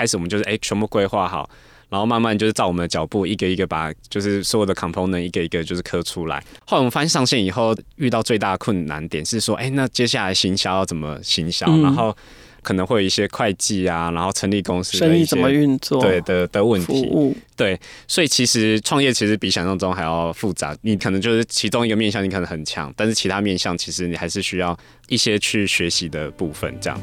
开始我们就是哎、欸、全部规划好，然后慢慢就是照我们的脚步一个一个把就是所有的 component 一个一个就是刻出来。后来我们发现上线以后遇到最大的困难点是说，哎、欸，那接下来行销要怎么行销？嗯、然后。可能会有一些会计啊，然后成立公司生意怎么运作，对的的问题，对，所以其实创业其实比想象中还要复杂。你可能就是其中一个面向，你可能很强，但是其他面向其实你还是需要一些去学习的部分，这样。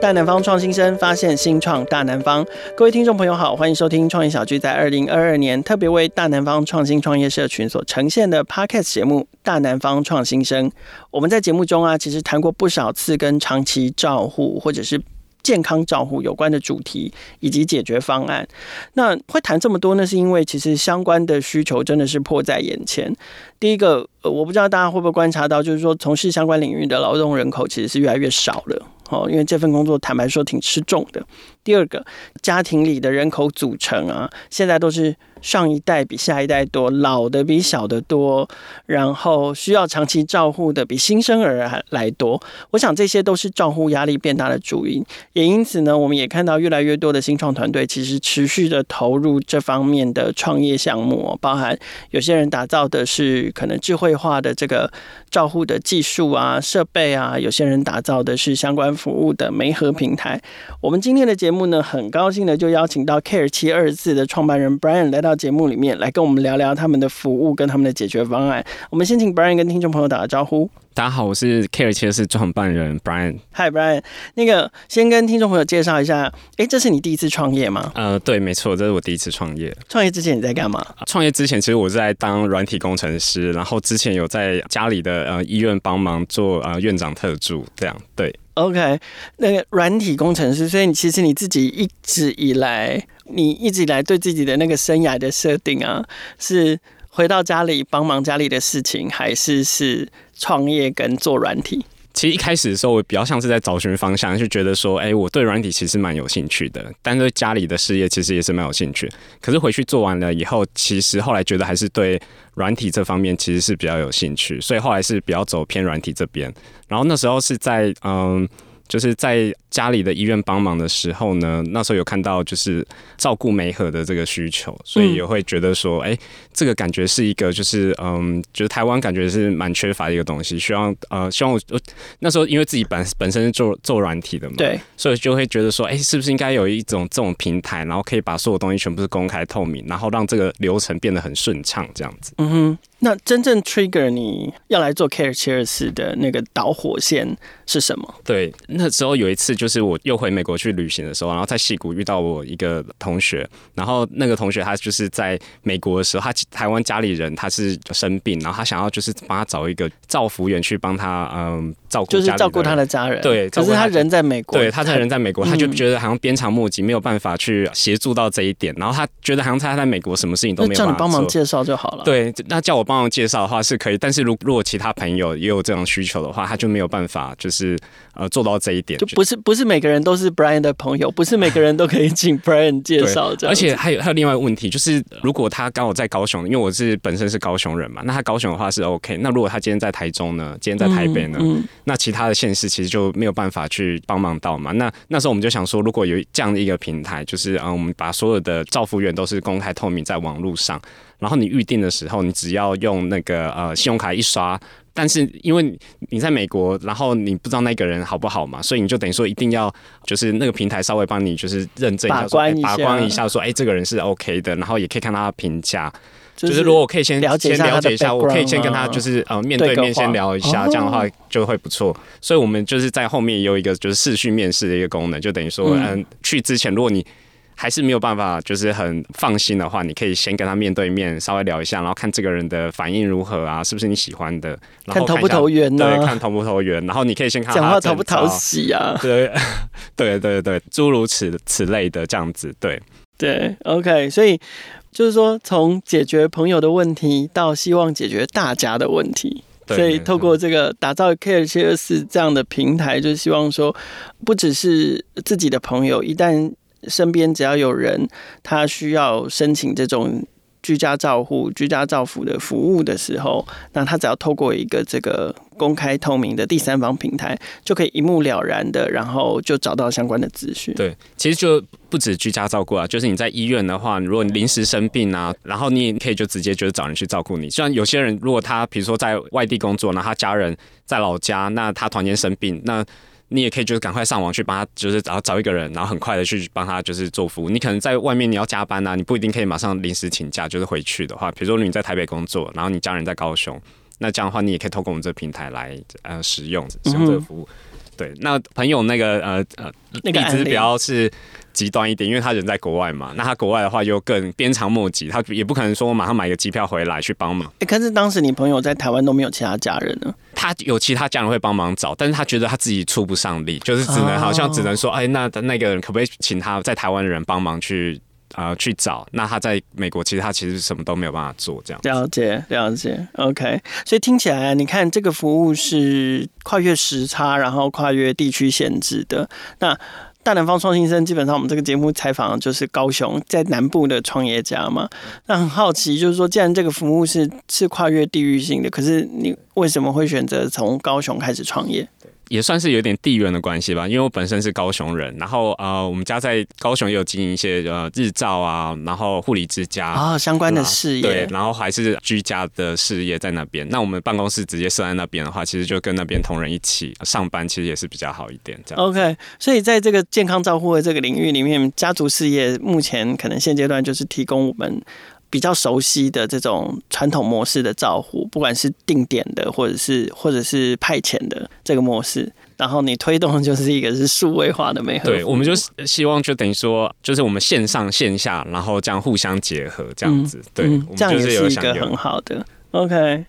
大南方创新生，发现新创大南方。各位听众朋友好，欢迎收听创业小聚在二零二二年特别为大南方创新创业社群所呈现的 Podcast 节目《大南方创新生》。我们在节目中啊，其实谈过不少次跟长期照护或者是健康照护有关的主题以及解决方案。那会谈这么多呢，是因为其实相关的需求真的是迫在眼前。第一个，我不知道大家会不会观察到，就是说从事相关领域的劳动人口其实是越来越少了。哦，因为这份工作坦白说挺吃重的。第二个，家庭里的人口组成啊，现在都是。上一代比下一代多，老的比小的多，然后需要长期照护的比新生儿还来多。我想这些都是照护压力变大的主因，也因此呢，我们也看到越来越多的新创团队其实持续的投入这方面的创业项目，包含有些人打造的是可能智慧化的这个照护的技术啊、设备啊，有些人打造的是相关服务的媒合平台。我们今天的节目呢，很高兴的就邀请到 Care 七二四的创办人 Brian 来到。到节目里面来跟我们聊聊他们的服务跟他们的解决方案。我们先请 Brian 跟听众朋友打个招呼。大家好，我是 Care 七二四创办人 Brian。Hi Brian，那个先跟听众朋友介绍一下，哎，这是你第一次创业吗？呃，对，没错，这是我第一次创业。创业之前你在干嘛？创业之前其实我是在当软体工程师，然后之前有在家里的呃医院帮忙做呃院长特助，这样对。OK，那个软体工程师，所以你其实你自己一直以来，你一直以来对自己的那个生涯的设定啊，是回到家里帮忙家里的事情，还是是创业跟做软体？其实一开始的时候，我比较像是在找寻方向，就觉得说，哎，我对软体其实蛮有兴趣的，但对家里的事业其实也是蛮有兴趣。可是回去做完了以后，其实后来觉得还是对软体这方面其实是比较有兴趣，所以后来是比较走偏软体这边。然后那时候是在嗯。就是在家里的医院帮忙的时候呢，那时候有看到就是照顾梅和的这个需求，所以也会觉得说，哎、这个感觉是一个就是嗯，就是台湾感觉是蛮缺乏的一个东西，希望呃，希望我那时候因为自己本本身是做做软体的嘛，对，所以就会觉得说，哎、是不是应该有一种这种平台，然后可以把所有东西全部是公开透明，然后让这个流程变得很顺畅，这样子。嗯哼。那真正 trigger 你要来做 Care cheers 的那个导火线是什么？对，那时候有一次就是我又回美国去旅行的时候，然后在西谷遇到我一个同学，然后那个同学他就是在美国的时候，他台湾家里人他是生病，然后他想要就是帮他找一个造福员去帮他嗯照顾，就是照顾他的家人。对，可是他人在美国，对，他他人在美国，他就觉得好像鞭长莫及，没有办法去协助到这一点，然后他觉得好像他在美国什么事情都没有办法做，叫你帮忙介绍就好了。对，那叫我。帮忙介绍的话是可以，但是如如果其他朋友也有这种需求的话，他就没有办法，就是呃做到这一点。就不是不是每个人都是 Brian 的朋友，不是每个人都可以请 Brian 介绍。而且还有还有另外一个问题，就是如果他刚好在高雄，因为我是本身是高雄人嘛，那他高雄的话是 OK。那如果他今天在台中呢？今天在台北呢？嗯嗯、那其他的县市其实就没有办法去帮忙到嘛。那那时候我们就想说，如果有这样的一个平台，就是嗯，我们把所有的照服员都是公开透明在网络上。然后你预定的时候，你只要用那个呃信用卡一刷，但是因为你在美国，然后你不知道那个人好不好嘛，所以你就等于说一定要就是那个平台稍微帮你就是认证一下，把关一下，把关一下说，哎，这个人是 OK 的，然后也可以看他的评价，就是如果我可以先了解一下，先了解一下，我可以先跟他就是呃面对面先聊一下，这样的话就会不错。所以我们就是在后面也有一个就是视讯面试的一个功能，就等于说嗯去之前如果你。还是没有办法，就是很放心的话，你可以先跟他面对面稍微聊一下，然后看这个人的反应如何啊，是不是你喜欢的，然后看，看投不投缘呢？对，看投不投缘，然后你可以先看他讲话讨不讨喜啊，对，对对对，诸如此此类的这样子，对对，OK，所以就是说，从解决朋友的问题到希望解决大家的问题。所以透过这个打造 CareCheers 这样的平台，就是希望说，不只是自己的朋友，一旦身边只要有人他需要申请这种。居家照护、居家照护的服务的时候，那他只要透过一个这个公开透明的第三方平台，就可以一目了然的，然后就找到相关的资讯。对，其实就不止居家照顾啊，就是你在医院的话，如果你临时生病啊，然后你也可以就直接就是找人去照顾你。虽然有些人如果他比如说在外地工作，那他家人在老家，那他突然生病，那。你也可以就是赶快上网去帮他，就是找找一个人，然后很快的去帮他就是做服务。你可能在外面你要加班啊，你不一定可以马上临时请假就是回去的话，比如说你在台北工作，然后你家人在高雄，那这样的话你也可以透过我们这个平台来呃使用使用这个服务。对，那朋友那个呃呃例子比较是极端一点，因为他人在国外嘛，那他国外的话又更鞭长莫及，他也不可能说我马上买个机票回来去帮忙。哎、欸，可是当时你朋友在台湾都没有其他家人呢？他有其他家人会帮忙找，但是他觉得他自己出不上力，就是只能好像只能说，哎、欸，那那个人可不可以请他在台湾的人帮忙去？啊、呃，去找。那他在美国，其实他其实什么都没有办法做，这样。了解，了解。OK，所以听起来，你看这个服务是跨越时差，然后跨越地区限制的。那大南方创新生，基本上我们这个节目采访就是高雄在南部的创业家嘛。那很好奇，就是说，既然这个服务是是跨越地域性的，可是你为什么会选择从高雄开始创业？也算是有点地缘的关系吧，因为我本身是高雄人，然后呃，我们家在高雄也有经营一些呃日照啊，然后护理之家啊、哦、相关的事业，对，然后还是居家的事业在那边。那我们办公室直接设在那边的话，其实就跟那边同仁一起上班，其实也是比较好一点。这样。OK，所以在这个健康照护的这个领域里面，家族事业目前可能现阶段就是提供我们。比较熟悉的这种传统模式的照护，不管是定点的，或者是或者是派遣的这个模式，然后你推动的就是一个是数位化的美合。对，我们就希望就等于说，就是我们线上线下，然后这样互相结合，这样子。嗯、对、嗯，这样也是一个很好的。OK，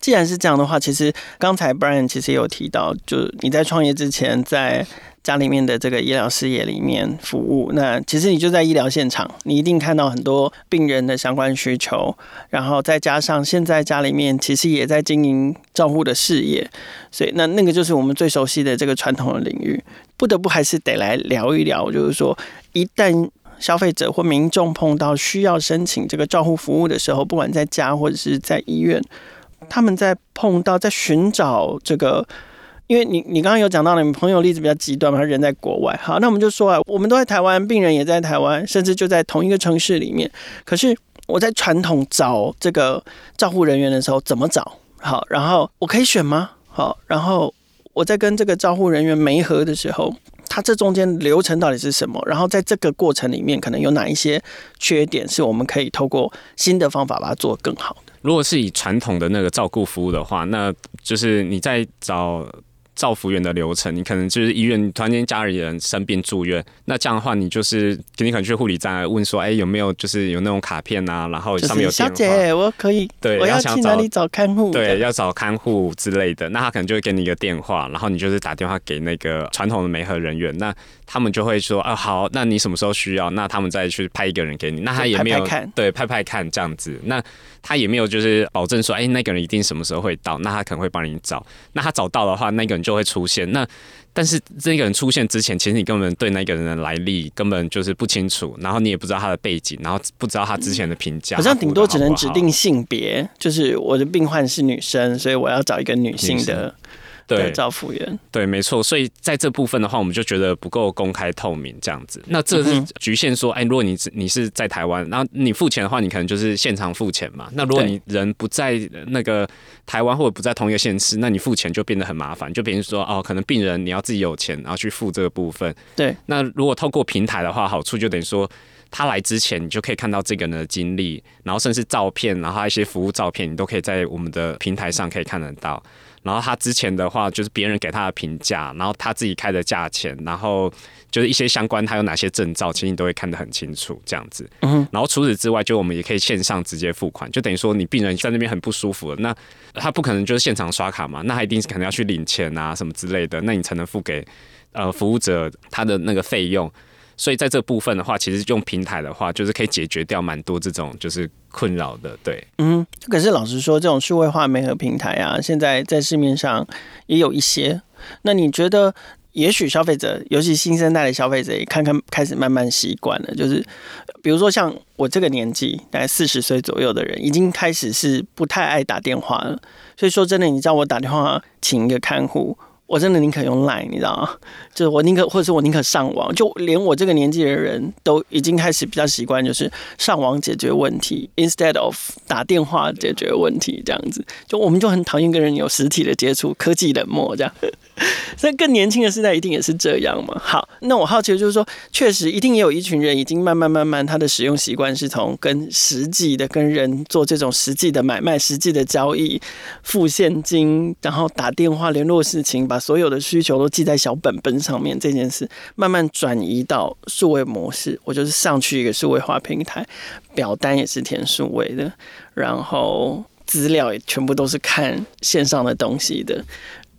既然是这样的话，其实刚才 Brian 其实也有提到，就你在创业之前在。家里面的这个医疗事业里面服务，那其实你就在医疗现场，你一定看到很多病人的相关需求，然后再加上现在家里面其实也在经营照护的事业，所以那那个就是我们最熟悉的这个传统的领域，不得不还是得来聊一聊，就是说一旦消费者或民众碰到需要申请这个照护服务的时候，不管在家或者是在医院，他们在碰到在寻找这个。因为你你刚刚有讲到你们朋友例子比较极端嘛，他人在国外。好，那我们就说啊，我们都在台湾，病人也在台湾，甚至就在同一个城市里面。可是我在传统找这个照护人员的时候怎么找？好，然后我可以选吗？好，然后我在跟这个照护人员媒合的时候，他这中间流程到底是什么？然后在这个过程里面，可能有哪一些缺点是我们可以透过新的方法把它做更好的？如果是以传统的那个照顾服务的话，那就是你在找。照服员的流程，你可能就是医院突然间家里人生病住院，那这样的话，你就是你可能去护理站问说，哎、欸，有没有就是有那种卡片啊，然后上面有电话，就是、小姐，我可以，对，我要去哪里找看护？对，要找看护之类的，那他可能就会给你一个电话，然后你就是打电话给那个传统的媒合人员，那他们就会说，啊，好，那你什么时候需要？那他们再去派一个人给你，那他也没有拍拍看，对，派派看这样子，那他也没有就是保证说，哎、欸，那个人一定什么时候会到，那他可能会帮你找，那他找到的话，那个人就会出现，那。但是这个人出现之前，其实你根本对那个人的来历根本就是不清楚，然后你也不知道他的背景，然后不知道他之前的评价，好像顶多只能指定性别，就是我的病患是女生，所以我要找一个女性的。对，找服员，对，没错。所以在这部分的话，我们就觉得不够公开透明这样子。那这是局限说，哎，如果你你是在台湾，然后你付钱的话，你可能就是现场付钱嘛。那如果你人不在那个台湾或者不在同一个县市，那你付钱就变得很麻烦。就比如说哦，可能病人你要自己有钱，然后去付这个部分。对。那如果透过平台的话，好处就等于说，他来之前你就可以看到这个人的经历，然后甚至照片，然后一些服务照片，你都可以在我们的平台上可以看得到。然后他之前的话，就是别人给他的评价，然后他自己开的价钱，然后就是一些相关他有哪些证照，其实你都会看得很清楚，这样子。嗯。然后除此之外，就我们也可以线上直接付款，就等于说你病人在那边很不舒服了，那他不可能就是现场刷卡嘛，那他一定是可能要去领钱啊什么之类的，那你才能付给呃服务者他的那个费用。所以在这部分的话，其实用平台的话，就是可以解决掉蛮多这种就是困扰的。对，嗯，可是老实说，这种数位化媒合平台啊，现在在市面上也有一些。那你觉得？也许消费者，尤其新生代的消费者，也看看开始慢慢习惯了。就是比如说像我这个年纪，大概四十岁左右的人，已经开始是不太爱打电话了。所以说真的，你叫我打电话请一个看护。我真的宁可用 Line，你知道吗？就是我宁可，或者是我宁可上网，就连我这个年纪的人都已经开始比较习惯，就是上网解决问题，instead of 打电话解决问题这样子。就我们就很讨厌跟人有实体的接触，科技冷漠这样。所以更年轻的时代一定也是这样嘛？好，那我好奇的就是说，确实一定也有一群人已经慢慢慢慢，他的使用习惯是从跟实际的跟人做这种实际的买卖、实际的交易、付现金，然后打电话联络事情。把所有的需求都记在小本本上面，这件事慢慢转移到数位模式。我就是上去一个数位化平台，表单也是填数位的，然后资料也全部都是看线上的东西的。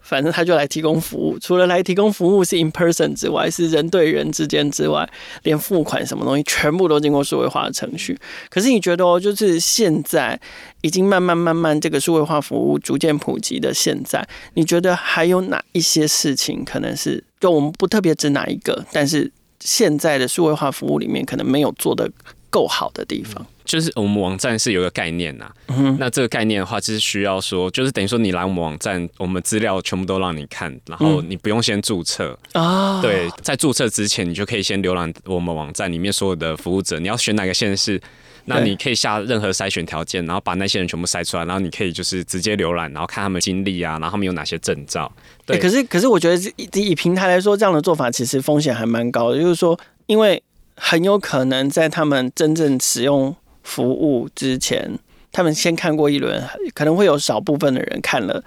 反正他就来提供服务，除了来提供服务是 in person 之外，是人对人之间之外，连付款什么东西全部都经过数位化的程序。可是你觉得哦，就是现在已经慢慢慢慢这个数位化服务逐渐普及的现在，你觉得还有哪一些事情可能是就我们不特别指哪一个，但是现在的数位化服务里面可能没有做的够好的地方？就是我们网站是有个概念呐、啊，嗯、那这个概念的话，就是需要说，就是等于说你来我们网站，我们资料全部都让你看，然后你不用先注册啊。嗯、对，在注册之前，你就可以先浏览我们网站里面所有的服务者。你要选哪个县市，那你可以下任何筛选条件，然后把那些人全部筛出来，然后你可以就是直接浏览，然后看他们经历啊，然后他们有哪些证照。对，欸、可是可是我觉得以以平台来说，这样的做法其实风险还蛮高的，就是说，因为很有可能在他们真正使用。服务之前，他们先看过一轮，可能会有少部分的人看了，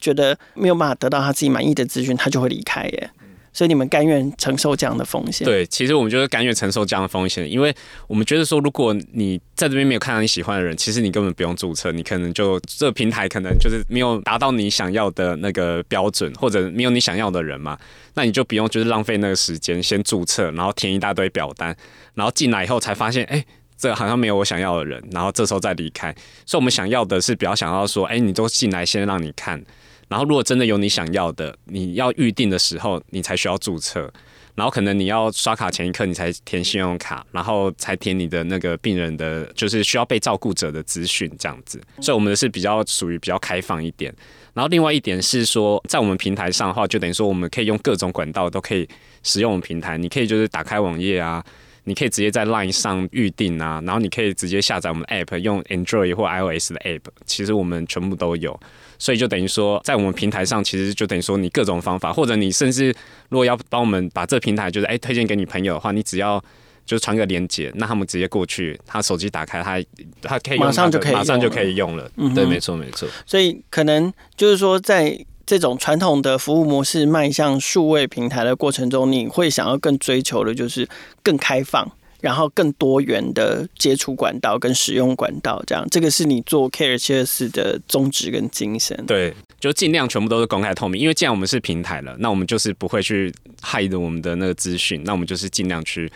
觉得没有办法得到他自己满意的资讯，他就会离开耶。所以你们甘愿承受这样的风险？对，其实我们就是甘愿承受这样的风险，因为我们觉得说，如果你在这边没有看到你喜欢的人，其实你根本不用注册，你可能就这个平台可能就是没有达到你想要的那个标准，或者没有你想要的人嘛，那你就不用就是浪费那个时间先注册，然后填一大堆表单，然后进来以后才发现，哎。这好像没有我想要的人，然后这时候再离开。所以，我们想要的是比较想要说，哎，你都进来，先让你看。然后，如果真的有你想要的，你要预定的时候，你才需要注册。然后，可能你要刷卡前一刻，你才填信用卡，然后才填你的那个病人的，就是需要被照顾者的资讯，这样子。所以，我们的是比较属于比较开放一点。然后，另外一点是说，在我们平台上的话，就等于说我们可以用各种管道都可以使用我们平台。你可以就是打开网页啊。你可以直接在 LINE 上预定啊，然后你可以直接下载我们的 App，用 Android 或 iOS 的 App，其实我们全部都有，所以就等于说，在我们平台上，其实就等于说你各种方法，或者你甚至如果要帮我们把这平台就是哎推荐给你朋友的话，你只要就是传个链接，那他们直接过去，他手机打开，他他可以用，马上就可以马上就可以用了，嗯、对，没错没错，所以可能就是说在。这种传统的服务模式迈向数位平台的过程中，你会想要更追求的就是更开放，然后更多元的接触管道跟使用管道，这样这个是你做 Care724 的宗旨跟精神。对，就尽量全部都是公开透明，因为既然我们是平台了，那我们就是不会去害的我们的那个资讯，那我们就是尽量去。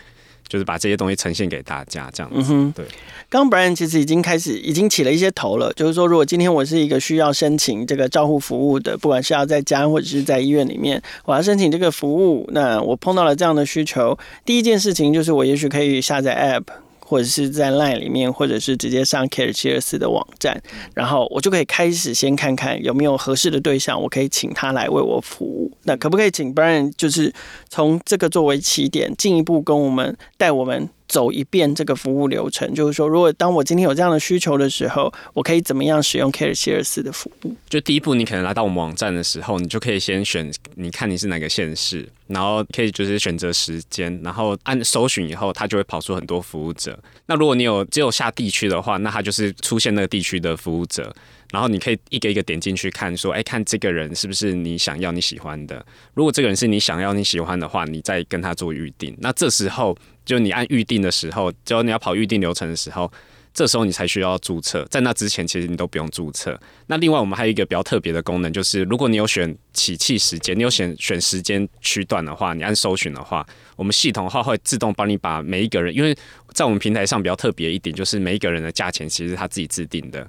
就是把这些东西呈现给大家，这样子。嗯哼，对。刚刚 Brian 其实已经开始，已经起了一些头了。就是说，如果今天我是一个需要申请这个照护服务的，不管是要在家或者是在医院里面，我要申请这个服务，那我碰到了这样的需求，第一件事情就是我也许可以下载 App。或者是在 LINE 里面，或者是直接上 Care 七二四的网站，然后我就可以开始先看看有没有合适的对象，我可以请他来为我服务。那可不可以请 Brian 就是从这个作为起点，进一步跟我们带我们走一遍这个服务流程？就是说，如果当我今天有这样的需求的时候，我可以怎么样使用 Care724 的服务？就第一步，你可能来到我们网站的时候，你就可以先选，你看你是哪个县市。然后可以就是选择时间，然后按搜寻以后，它就会跑出很多服务者。那如果你有只有下地区的话，那它就是出现那个地区的服务者。然后你可以一个一个点进去看，说，哎，看这个人是不是你想要、你喜欢的。如果这个人是你想要、你喜欢的话，你再跟他做预定。那这时候就你按预定的时候，只要你要跑预定流程的时候，这时候你才需要注册，在那之前其实你都不用注册。那另外我们还有一个比较特别的功能，就是如果你有选起气时间，你有选选时间区段的话，你按搜寻的话，我们系统的话会自动帮你把每一个人，因为在我们平台上比较特别一点，就是每一个人的价钱其实他自己制定的。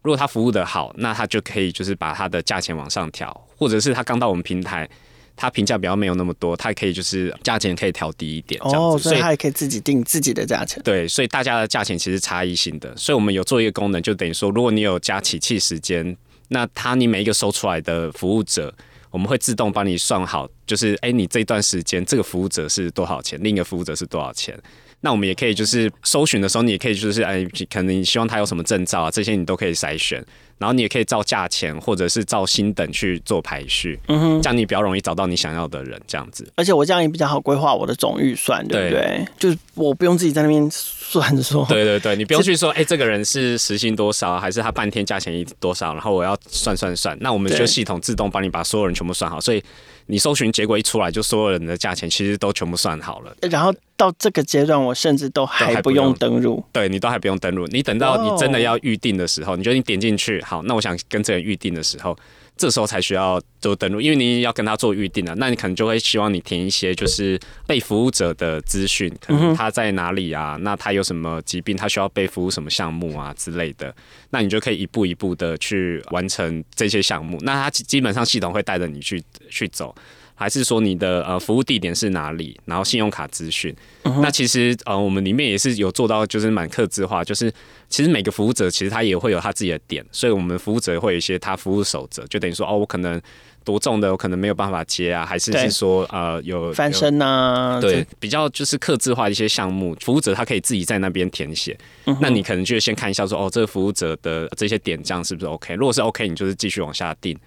如果他服务的好，那他就可以就是把他的价钱往上调，或者是他刚到我们平台。他评价比较没有那么多，他也可以就是价钱可以调低一点，这样子，哦，所以他也可以自己定自己的价钱。对，所以大家的价钱其实差异性的，所以我们有做一个功能，就等于说，如果你有加起气时间，那他你每一个收出来的服务者，我们会自动帮你算好，就是哎，你这段时间这个服务者是多少钱，另一个服务者是多少钱。那我们也可以就是搜寻的时候，你也可以就是哎，可能你希望他有什么证照啊，这些你都可以筛选。然后你也可以照价钱或者是照星等去做排序，嗯哼，这样你比较容易找到你想要的人，这样子。而且我这样也比较好规划我的总预算，对不对？对，就是我不用自己在那边算着说。对对对，你不用去说，哎、欸，这个人是时薪多少，还是他半天价钱一多少，然后我要算算算。那我们就系统自动帮你把所有人全部算好，所以。你搜寻结果一出来，就所有人的价钱其实都全部算好了。然后到这个阶段，我甚至都还不用登录。对，你都还不用登录。你等到你真的要预定的时候，你觉得你点进去，好，那我想跟这个人预定的时候。这时候才需要做登录，因为你要跟他做预定了，那你可能就会希望你填一些就是被服务者的资讯，可能他在哪里啊？那他有什么疾病？他需要被服务什么项目啊之类的？那你就可以一步一步的去完成这些项目。那他基本上系统会带着你去去走。还是说你的呃服务地点是哪里？然后信用卡资讯。Uh huh. 那其实呃我们里面也是有做到，就是蛮克制化，就是其实每个服务者其实他也会有他自己的点，所以我们服务者会有一些他服务守则，就等于说哦，我可能多重的我可能没有办法接啊，还是是说呃有翻身啊，对，比较就是克制化一些项目，服务者他可以自己在那边填写。Uh. 那你可能就先看一下说哦，这个服务者的这些点这样是不是 OK？如果是 OK，你就是继续往下定。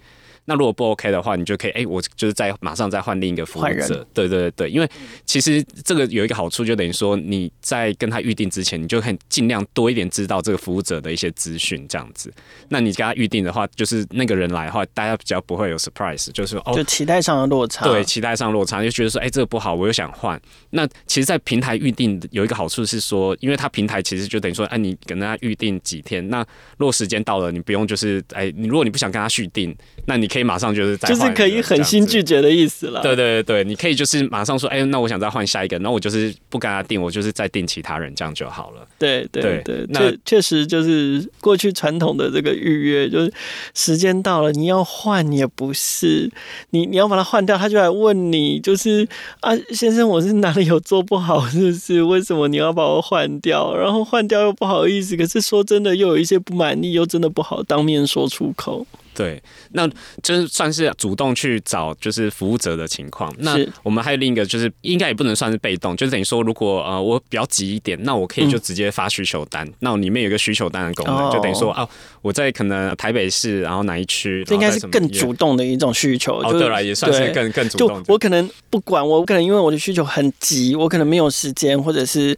那如果不 OK 的话，你就可以哎、欸，我就是再马上再换另一个服务者。人对对对，因为其实这个有一个好处，就等于说你在跟他预定之前，你就可以尽量多一点知道这个服务者的一些资讯，这样子。那你跟他预定的话，就是那个人来的话，大家比较不会有 surprise，就是说哦，就期待上的落差。对，期待上落差，就觉得说哎、欸，这个不好，我又想换。那其实，在平台预定有一个好处是说，因为他平台其实就等于说，哎，你跟他预定几天，那如果时间到了，你不用就是哎，你如果你不想跟他续订，那你可以马上就是再。就是可以狠心拒绝的意思了。对对对，你可以就是马上说，哎、欸，那我想再换下一个，那我就是不跟他订，我就是再订其他人，这样就好了。对对对，那确实就是过去传统的这个预约，就是时间到了你要换也不是，你你要把它换掉，他就来问你，就是啊，先生，我是哪里有做不好，是不是？为什么你要把我换掉？然后换掉又不好意思，可是说真的又有一些不满意，又真的不好当面说出口。对，那就是算是主动去找就是服务者的情况。那我们还有另一个，就是应该也不能算是被动，就是等于说，如果呃我比较急一点，那我可以就直接发需求单。嗯、那里面有一个需求单的功能，哦、就等于说啊，我在可能台北市，然后哪一区，这应该是更主动的一种需求。哦，对了，也算是更更主动。就我可能不管，我可能因为我的需求很急，我可能没有时间，或者是。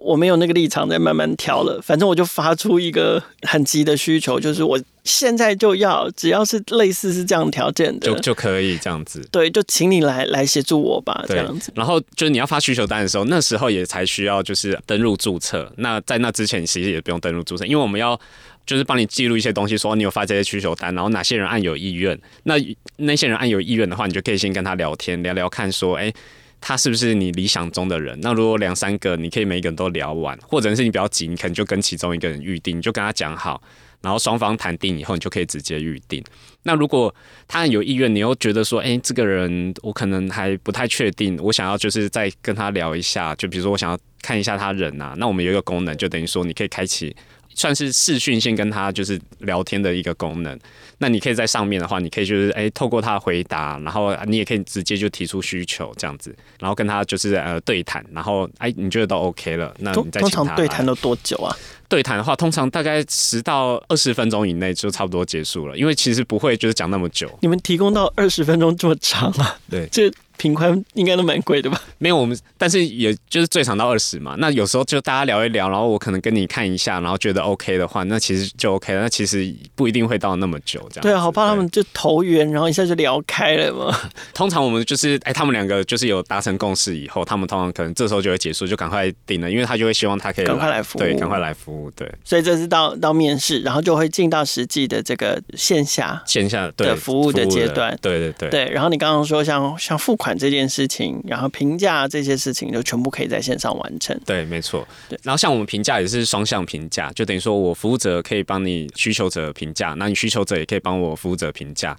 我没有那个立场再慢慢调了，反正我就发出一个很急的需求，就是我现在就要，只要是类似是这样条件的，就就可以这样子。对，就请你来来协助我吧，这样子。然后就是你要发需求单的时候，那时候也才需要就是登录注册。那在那之前其实也不用登录注册，因为我们要就是帮你记录一些东西，说你有发这些需求单，然后哪些人按有意愿。那那些人按有意愿的话，你就可以先跟他聊天，聊聊看，说，哎。他是不是你理想中的人？那如果两三个，你可以每一个人都聊完，或者是你比较急，你可能就跟其中一个人预定，你就跟他讲好，然后双方谈定以后，你就可以直接预定。那如果他有意愿，你又觉得说，哎、这个人我可能还不太确定，我想要就是再跟他聊一下，就比如说我想要看一下他人啊，那我们有一个功能，就等于说你可以开启。算是视讯先跟他就是聊天的一个功能，那你可以在上面的话，你可以就是哎、欸、透过他的回答，然后你也可以直接就提出需求这样子，然后跟他就是呃对谈，然后哎、欸、你觉得都 OK 了，那你。通常对谈都多久啊？对谈的话，通常大概十到二十分钟以内就差不多结束了，因为其实不会就是讲那么久。你们提供到二十分钟这么长啊？对，这频宽应该都蛮贵的吧？没有，我们但是也就是最长到二十嘛。那有时候就大家聊一聊，然后我可能跟你看一下，然后觉得 OK 的话，那其实就 OK 了。那其实不一定会到那么久这样。对啊，好怕他们就投缘，然后一下就聊开了嘛。通常我们就是哎、欸，他们两个就是有达成共识以后，他们通常可能这时候就会结束，就赶快定了，因为他就会希望他可以赶快来服务，对，赶快来服务，对。所以这是到到面试，然后就会进到实际的这个线下线下的服务的阶段。对对对。对，然后你刚刚说像像付款这件事情。然后评价这些事情就全部可以在线上完成。对，没错。对，然后像我们评价也是双向评价，就等于说我服务者可以帮你需求者评价，那你需求者也可以帮我服务者评价。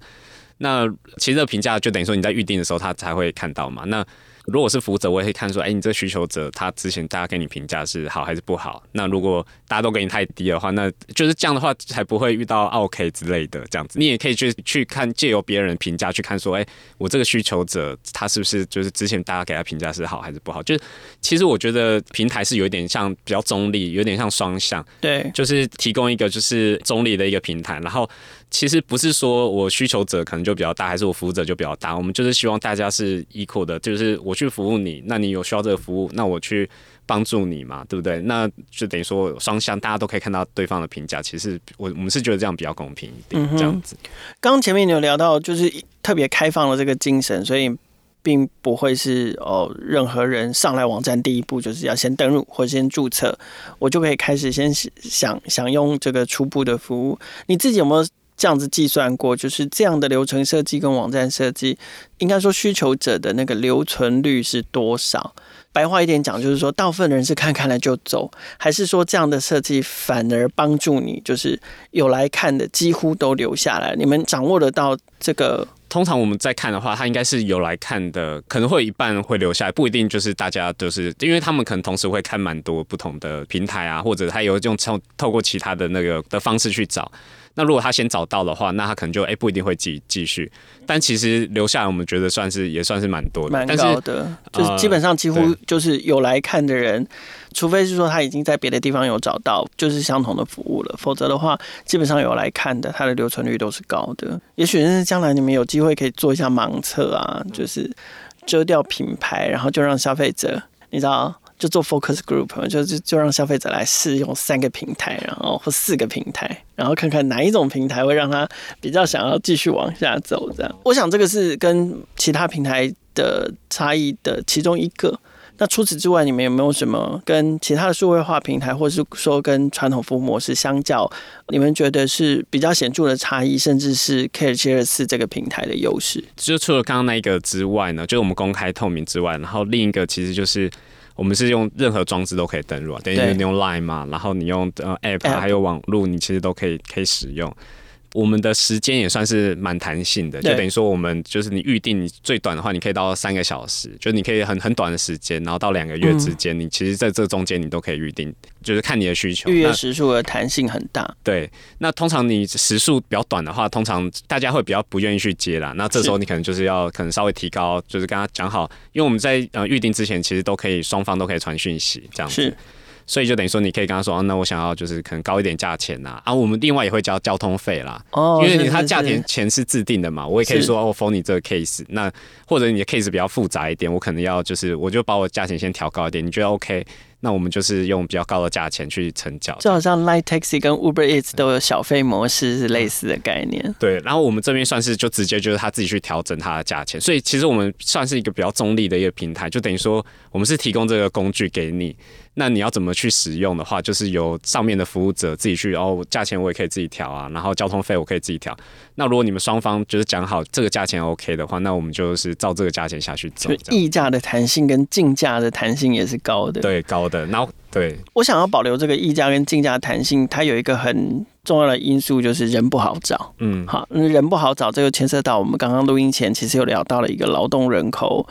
那其实这个评价就等于说你在预定的时候他才会看到嘛。那如果是服务者，我也可以看说，哎，你这需求者他之前大家给你评价是好还是不好？那如果大家都给你太低的话，那就是这样的话才不会遇到 OK 之类的这样子。你也可以去去看借由别人评价去看说，哎，我这个需求者他是不是就是之前大家给他评价是好还是不好？就是其实我觉得平台是有一点像比较中立，有点像双向，对，就是提供一个就是中立的一个平台，然后。其实不是说我需求者可能就比较大，还是我服务者就比较大。我们就是希望大家是 equal 的，就是我去服务你，那你有需要这个服务，那我去帮助你嘛，对不对？那就等于说双向，大家都可以看到对方的评价。其实我我们是觉得这样比较公平一点，这样子。刚刚前面你有聊到，就是特别开放了这个精神，所以并不会是哦，任何人上来网站第一步就是要先登录或先注册，我就可以开始先想享用这个初步的服务。你自己有没有？这样子计算过，就是这样的流程设计跟网站设计，应该说需求者的那个留存率是多少？白话一点讲，就是说大部分人是看看了就走，还是说这样的设计反而帮助你，就是有来看的几乎都留下来？你们掌握得到这个？通常我们在看的话，他应该是有来看的，可能会有一半会留下来，不一定就是大家都是，因为他们可能同时会看蛮多不同的平台啊，或者他有用透透过其他的那个的方式去找。那如果他先找到的话，那他可能就哎、欸、不一定会继继续，但其实留下来我们觉得算是也算是蛮多的，蛮高的，是就是基本上几乎就是有来看的人，除非是说他已经在别的地方有找到就是相同的服务了，否则的话基本上有来看的，他的留存率都是高的。也许是将来你们有机会可以做一下盲测啊，就是遮掉品牌，然后就让消费者你知道。就做 focus group，就就就让消费者来试用三个平台，然后或四个平台，然后看看哪一种平台会让他比较想要继续往下走。这样，我想这个是跟其他平台的差异的其中一个。那除此之外，你们有没有什么跟其他的数位化平台，或是说跟传统服务模式相较，你们觉得是比较显著的差异，甚至是 Care724 这个平台的优势？就除了刚刚那一个之外呢，就是我们公开透明之外，然后另一个其实就是。我们是用任何装置都可以登录啊，等于你用 Line 嘛，然后你用呃 App 还有网络，你其实都可以可以使用。我们的时间也算是蛮弹性的，就等于说我们就是你预定，最短的话，你可以到三个小时，就你可以很很短的时间，然后到两个月之间，你其实在这中间你都可以预定，就是看你的需求。预约时数的弹性很大。对，那通常你时数比较短的话，通常大家会比较不愿意去接啦。那这时候你可能就是要可能稍微提高，就是跟他讲好，因为我们在呃预定之前，其实都可以双方都可以传讯息这样子。是。所以就等于说，你可以跟他说，哦，那我想要就是可能高一点价钱呐，啊，我们另外也会交交通费啦，哦，因为你他价钱钱是自定的嘛，我也可以说哦，for 你这个 case，那或者你的 case 比较复杂一点，我可能要就是我就把我价钱先调高一点，你觉得 OK？那我们就是用比较高的价钱去成交，就好像 Line Taxi 跟 Uber Eats 都有小费模式是类似的概念。对，然后我们这边算是就直接就是他自己去调整他的价钱，所以其实我们算是一个比较中立的一个平台，就等于说我们是提供这个工具给你，那你要怎么去使用的话，就是由上面的服务者自己去，然后，价钱我也可以自己调啊，然后交通费我可以自己调。那如果你们双方就是讲好这个价钱 OK 的话，那我们就是照这个价钱下去走。议价的弹性跟竞价的弹性也是高的，对，高的。然后对，我想要保留这个溢价跟竞价弹性，它有一个很重要的因素就是人不好找。嗯，好，人不好找，这个牵涉到我们刚刚录音前其实有聊到了一个劳动人口，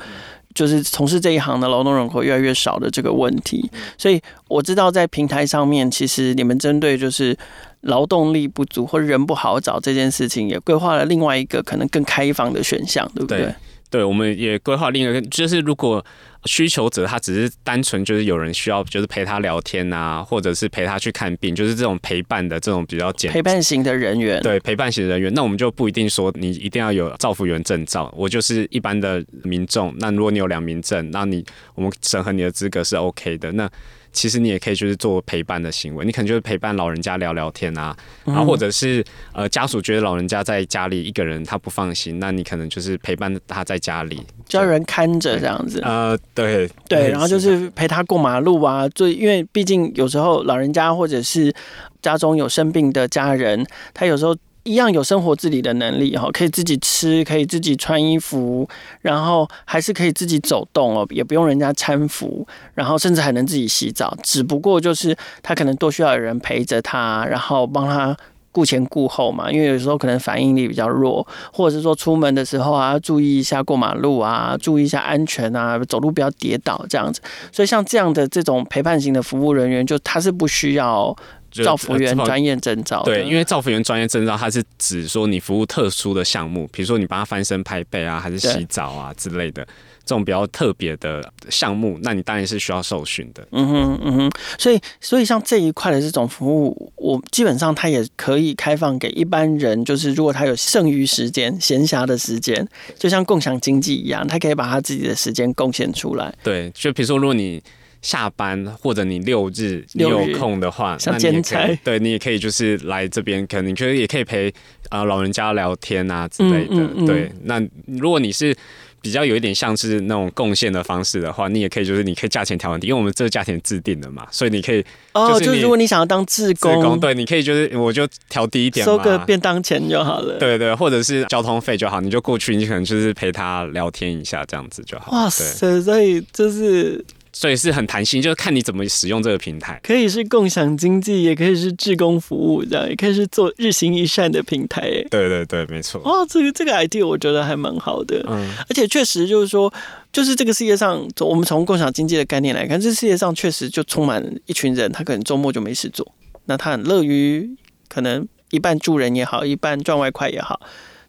就是从事这一行的劳动人口越来越少的这个问题。所以我知道在平台上面，其实你们针对就是劳动力不足或人不好找这件事情，也规划了另外一个可能更开放的选项，对不对？对，对，我们也规划另一个，就是如果。需求者他只是单纯就是有人需要，就是陪他聊天啊，或者是陪他去看病，就是这种陪伴的这种比较简陪伴型的人员，对陪伴型人员，那我们就不一定说你一定要有照服员证照，我就是一般的民众。那如果你有良民证，那你我们审核你的资格是 OK 的。那其实你也可以就是做陪伴的行为，你可能就是陪伴老人家聊聊天啊，然后或者是呃家属觉得老人家在家里一个人他不放心，那你可能就是陪伴他在家里，叫人看着这样子。呃，对对，然后就是陪他过马路啊，就因为毕竟有时候老人家或者是家中有生病的家人，他有时候。一样有生活自理的能力哈，可以自己吃，可以自己穿衣服，然后还是可以自己走动哦，也不用人家搀扶，然后甚至还能自己洗澡。只不过就是他可能多需要有人陪着他，然后帮他顾前顾后嘛。因为有时候可能反应力比较弱，或者是说出门的时候啊，注意一下过马路啊，注意一下安全啊，走路不要跌倒这样子。所以像这样的这种陪伴型的服务人员，就他是不需要。照服员专业证照，对，因为照服员专业证照，它是指说你服务特殊的项目，比如说你帮他翻身拍背啊，还是洗澡啊之类的这种比较特别的项目，那你当然是需要受训的。嗯哼，嗯哼，所以，所以像这一块的这种服务，我基本上它也可以开放给一般人，就是如果他有剩余时间、闲暇的时间，就像共享经济一样，他可以把他自己的时间贡献出来。对，就比如说，如果你。下班或者你六日你有空的话，像兼差，对你也可以就是来这边，可能你觉得也可以陪啊老人家聊天啊之类的。嗯嗯嗯对，那如果你是比较有一点像是那种贡献的方式的话，你也可以就是你可以价钱调很低，因为我们这个价钱制定的嘛，所以你可以哦，就是如果你想要当志工，对，你可以就是我就调低一点，收个便当钱就好了。对对，或者是交通费就好，你就过去，你可能就是陪他聊天一下这样子就好。哇塞，所以就是。所以是很弹性，就是看你怎么使用这个平台，可以是共享经济，也可以是志工服务，这样也可以是做日行一善的平台。对对对，没错。哦，这个这个 idea 我觉得还蛮好的，嗯，而且确实就是说，就是这个世界上，我们从共享经济的概念来看，这世界上确实就充满一群人，他可能周末就没事做，那他很乐于可能一半助人也好，一半赚外快也好，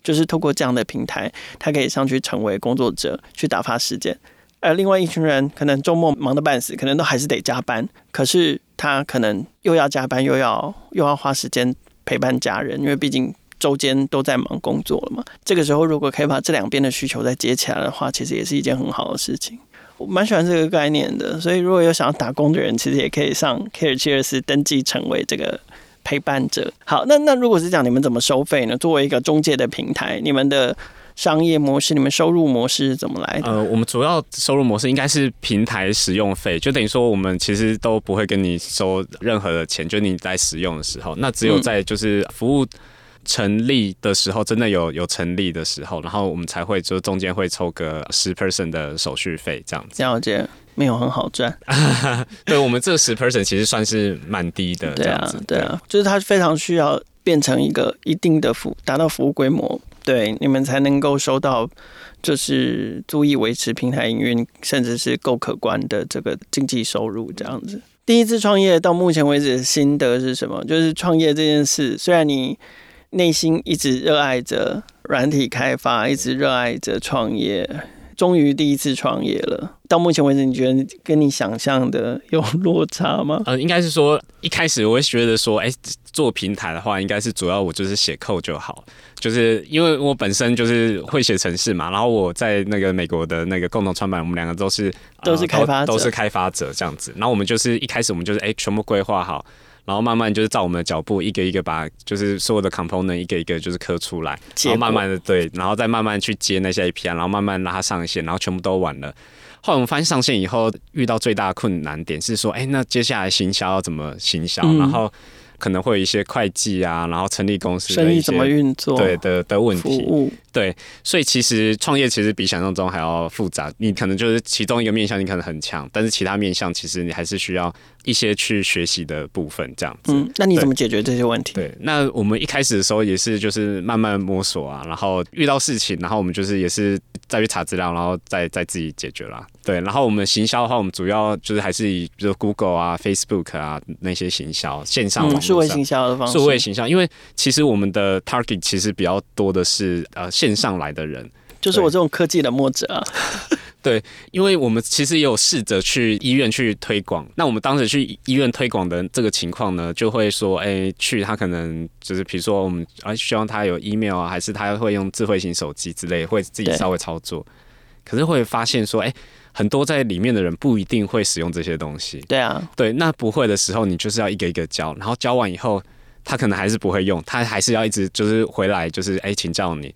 就是透过这样的平台，他可以上去成为工作者，去打发时间。而另外一群人可能周末忙得半死，可能都还是得加班。可是他可能又要加班，又要又要花时间陪伴家人，因为毕竟周间都在忙工作了嘛。这个时候如果可以把这两边的需求再接起来的话，其实也是一件很好的事情。我蛮喜欢这个概念的，所以如果有想要打工的人，其实也可以上 CareCheers 登记成为这个陪伴者。好，那那如果是讲，你们怎么收费呢？作为一个中介的平台，你们的。商业模式，你们收入模式是怎么来的？呃，我们主要收入模式应该是平台使用费，就等于说我们其实都不会跟你收任何的钱，就你在使用的时候，那只有在就是服务成立的时候，真的有有成立的时候，然后我们才会就中间会抽个十 percent 的手续费这样子。了解，没有很好赚。对，我们这十 percent 其实算是蛮低的。对啊，对啊，就是它非常需要变成一个一定的服，达到服务规模。对，你们才能够收到，就是足以维持平台营运，甚至是够可观的这个经济收入这样子。第一次创业到目前为止的心得是什么？就是创业这件事，虽然你内心一直热爱着软体开发，一直热爱着创业，终于第一次创业了。到目前为止，你觉得跟你想象的有落差吗？呃，应该是说一开始我会觉得说，哎，做平台的话，应该是主要我就是写 code 就好，就是因为我本身就是会写程式嘛，然后我在那个美国的那个共同创办，我们两个都是都是开发者，都是开发者这样子，然后我们就是一开始我们就是哎全部规划好，然后慢慢就是照我们的脚步一个一个把就是所有的 component 一个一个就是刻出来，然后慢慢的对，然后再慢慢去接那些 API，然后慢慢拉它上线，然后全部都完了。后来我们发现上线以后遇到最大的困难点是说，哎，那接下来行销要怎么行销？嗯、然后可能会有一些会计啊，然后成立公司生意怎么运作？对的的问题。对，所以其实创业其实比想象中还要复杂。你可能就是其中一个面向，你可能很强，但是其他面向其实你还是需要一些去学习的部分，这样子。嗯，那你怎么解决这些问题？对，那我们一开始的时候也是就是慢慢摸索啊，然后遇到事情，然后我们就是也是再去查资料，然后再再自己解决啦。对，然后我们行销的话，我们主要就是还是以比如 Google 啊、Facebook 啊那些行销线上数位行销的方式。数位行销，因为其实我们的 target 其实比较多的是呃线上来的人。就是我这种科技的墨者啊。对，因为我们其实也有试着去医院去推广。那我们当时去医院推广的这个情况呢，就会说，哎，去他可能就是比如说我们啊，希望他有 email 啊，还是他会用智慧型手机之类，会自己稍微操作。可是会发现说，哎，很多在里面的人不一定会使用这些东西。对啊，对，那不会的时候，你就是要一个一个教，然后教完以后，他可能还是不会用，他还是要一直就是回来，就是哎，请教你。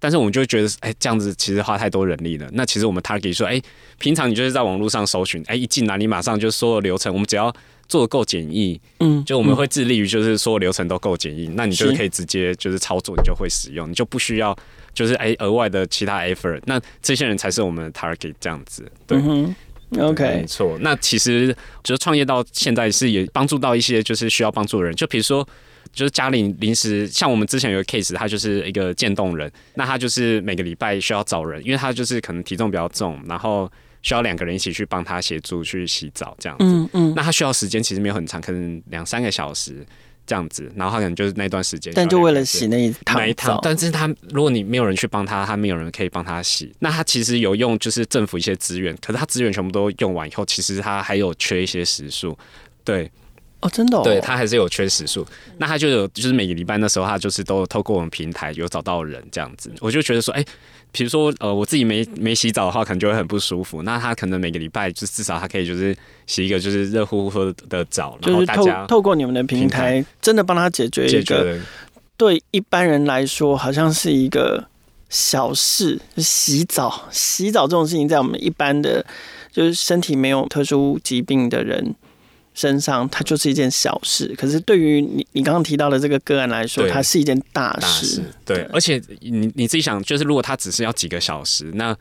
但是我们就觉得，哎，这样子其实花太多人力了。那其实我们 target 说，哎，平常你就是在网络上搜寻，哎，一进来你马上就所有流程，我们只要做的够简易，嗯，就我们会致力于就是所有流程都够简易，嗯，那你就可以直接就是操作，你就会使用，你就不需要就是哎额外的其他 effort。那这些人才是我们的 target，这样子，对，嗯，OK，没错。那其实就是创业到现在是也帮助到一些就是需要帮助的人，就比如说。就是家里临时，像我们之前有个 case，他就是一个渐冻人，那他就是每个礼拜需要找人，因为他就是可能体重比较重，然后需要两个人一起去帮他协助去洗澡这样子。嗯嗯。那他需要时间其实没有很长，可能两三个小时这样子，然后他可能就是那段时间。但就为了洗那一趟。那一趟。但是他如果你没有人去帮他，他没有人可以帮他洗，那他其实有用就是政府一些资源，可是他资源全部都用完以后，其实他还有缺一些时数，对。哦，真的、哦，对他还是有缺时数，那他就有就是每个礼拜的时候他就是都透过我们平台有找到人这样子，我就觉得说，哎、欸，比如说呃我自己没没洗澡的话，可能就会很不舒服，那他可能每个礼拜就至少他可以就是洗一个就是热乎乎的澡，然后大家透透过你们的平台，真的帮他解决一个对一般人来说好像是一个小事，就洗澡洗澡这种事情在我们一般的就是身体没有特殊疾病的人。身上，它就是一件小事，可是对于你你刚刚提到的这个个案来说，它是一件大事。对，对，而且你你自己想，就是如果他只是要几个小时，那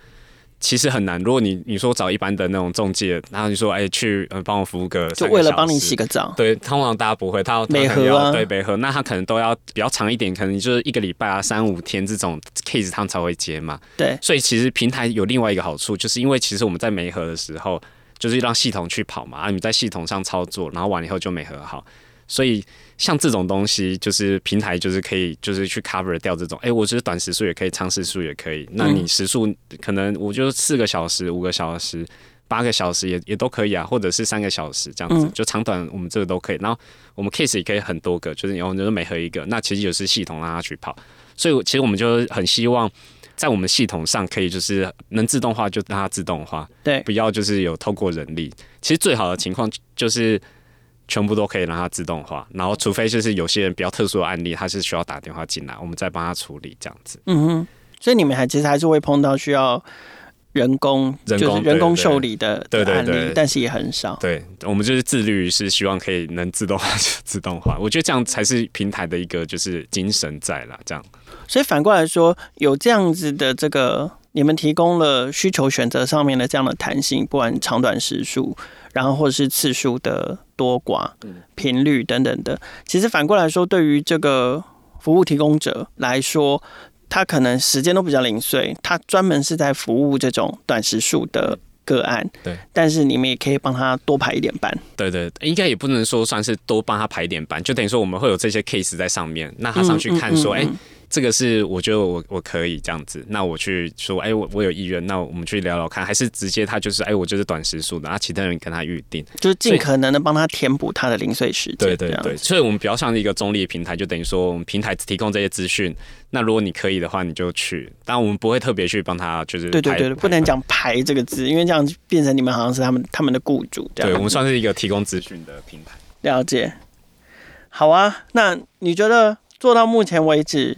其实很难。如果你你说找一般的那种中介，然后你说哎、欸、去呃帮我服务个，就为了帮你洗个澡，对，通常大家不会，他要每盒啊，对每盒，那他可能都要比较长一点，可能就是一个礼拜啊三五天这种 case 他才会接嘛。对，所以其实平台有另外一个好处，就是因为其实我们在媒合的时候。就是让系统去跑嘛，啊，你在系统上操作，然后完了以后就没和好，所以像这种东西，就是平台就是可以就是去 cover 掉这种，哎、欸，我觉得短时速也可以，长时速也可以，那你时速可能我就四个小时、五个小时、八个小时也也都可以啊，或者是三个小时这样子，就长短我们这个都可以。然后我们 case 也可以很多个，就是然后就是每合一个，那其实也是系统让它去跑，所以其实我们就很希望。在我们系统上可以就是能自动化就让它自动化，对，不要就是有透过人力。其实最好的情况就是全部都可以让它自动化，然后除非就是有些人比较特殊的案例，他是需要打电话进来，我们再帮他处理这样子。嗯哼，所以你们还其实还是会碰到需要人工，人工就是人工受理的案例，对对对，但是也很少。对，我们就是自律是希望可以能自动化就自动化，我觉得这样才是平台的一个就是精神在啦，这样。所以反过来说，有这样子的这个，你们提供了需求选择上面的这样的弹性，不管长短时数，然后或者是次数的多寡、频率等等的。其实反过来说，对于这个服务提供者来说，他可能时间都比较零碎，他专门是在服务这种短时数的个案。对，但是你们也可以帮他多排一点班。对对，应该也不能说算是多帮他排一点班，就等于说我们会有这些 case 在上面，那他上去看说，哎、嗯。嗯嗯这个是我觉得我我可以这样子，那我去说，哎，我我有意愿，那我们去聊聊看，还是直接他就是，哎，我就是短时速的，然后其他人跟他预定，就是尽可能的帮他填补他的零碎时间。对对对，所以我们比较像一个中立的平台，就等于说我们平台提供这些资讯，那如果你可以的话，你就去，但我们不会特别去帮他，就是对对对，不能讲排这个字，因为这样变成你们好像是他们他们的雇主这样。对，我们算是一个提供资讯的平台。了解。好啊，那你觉得做到目前为止？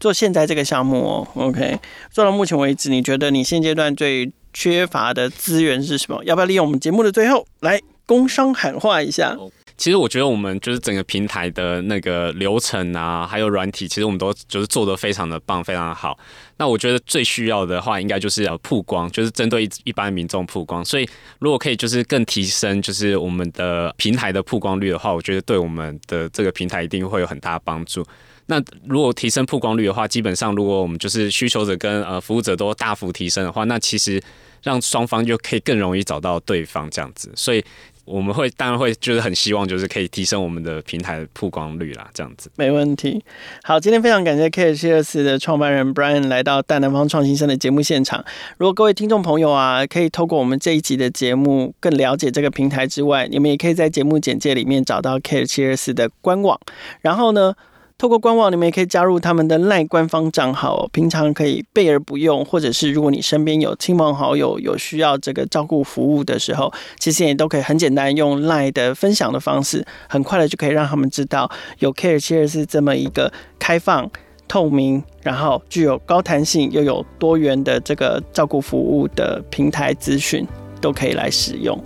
做现在这个项目哦，OK，做到目前为止，你觉得你现阶段最缺乏的资源是什么？要不要利用我们节目的最后来工商喊话一下？其实我觉得我们就是整个平台的那个流程啊，还有软体，其实我们都就是做得非常的棒，非常好。那我觉得最需要的话，应该就是要曝光，就是针对一一般民众曝光。所以如果可以就是更提升就是我们的平台的曝光率的话，我觉得对我们的这个平台一定会有很大的帮助。那如果提升曝光率的话，基本上如果我们就是需求者跟呃服务者都大幅提升的话，那其实让双方就可以更容易找到对方这样子，所以。我们会当然会就是很希望，就是可以提升我们的平台曝光率啦，这样子。没问题。好，今天非常感谢 CARE724 的创办人 Brian 来到大南方创新生的节目现场。如果各位听众朋友啊，可以透过我们这一集的节目更了解这个平台之外，你们也可以在节目简介里面找到 CARE724 的官网。然后呢，透过官网，你们也可以加入他们的赖官方账号，平常可以备而不用，或者是如果你身边有亲朋好友有需要这个照顾服务的时候，其实也都可以很简单用赖的分享的方式，很快的就可以让他们知道有 CARE724 这么一个开放、透明，然后具有高弹性又有多元的这个照顾服务的平台资讯，都可以来使用。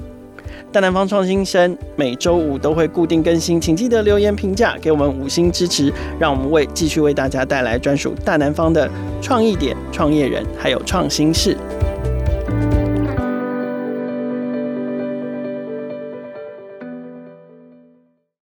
大南方创新生每周五都会固定更新，请记得留言评价，给我们五星支持，让我们为继续为大家带来专属大南方的创意点、创业人还有创新事。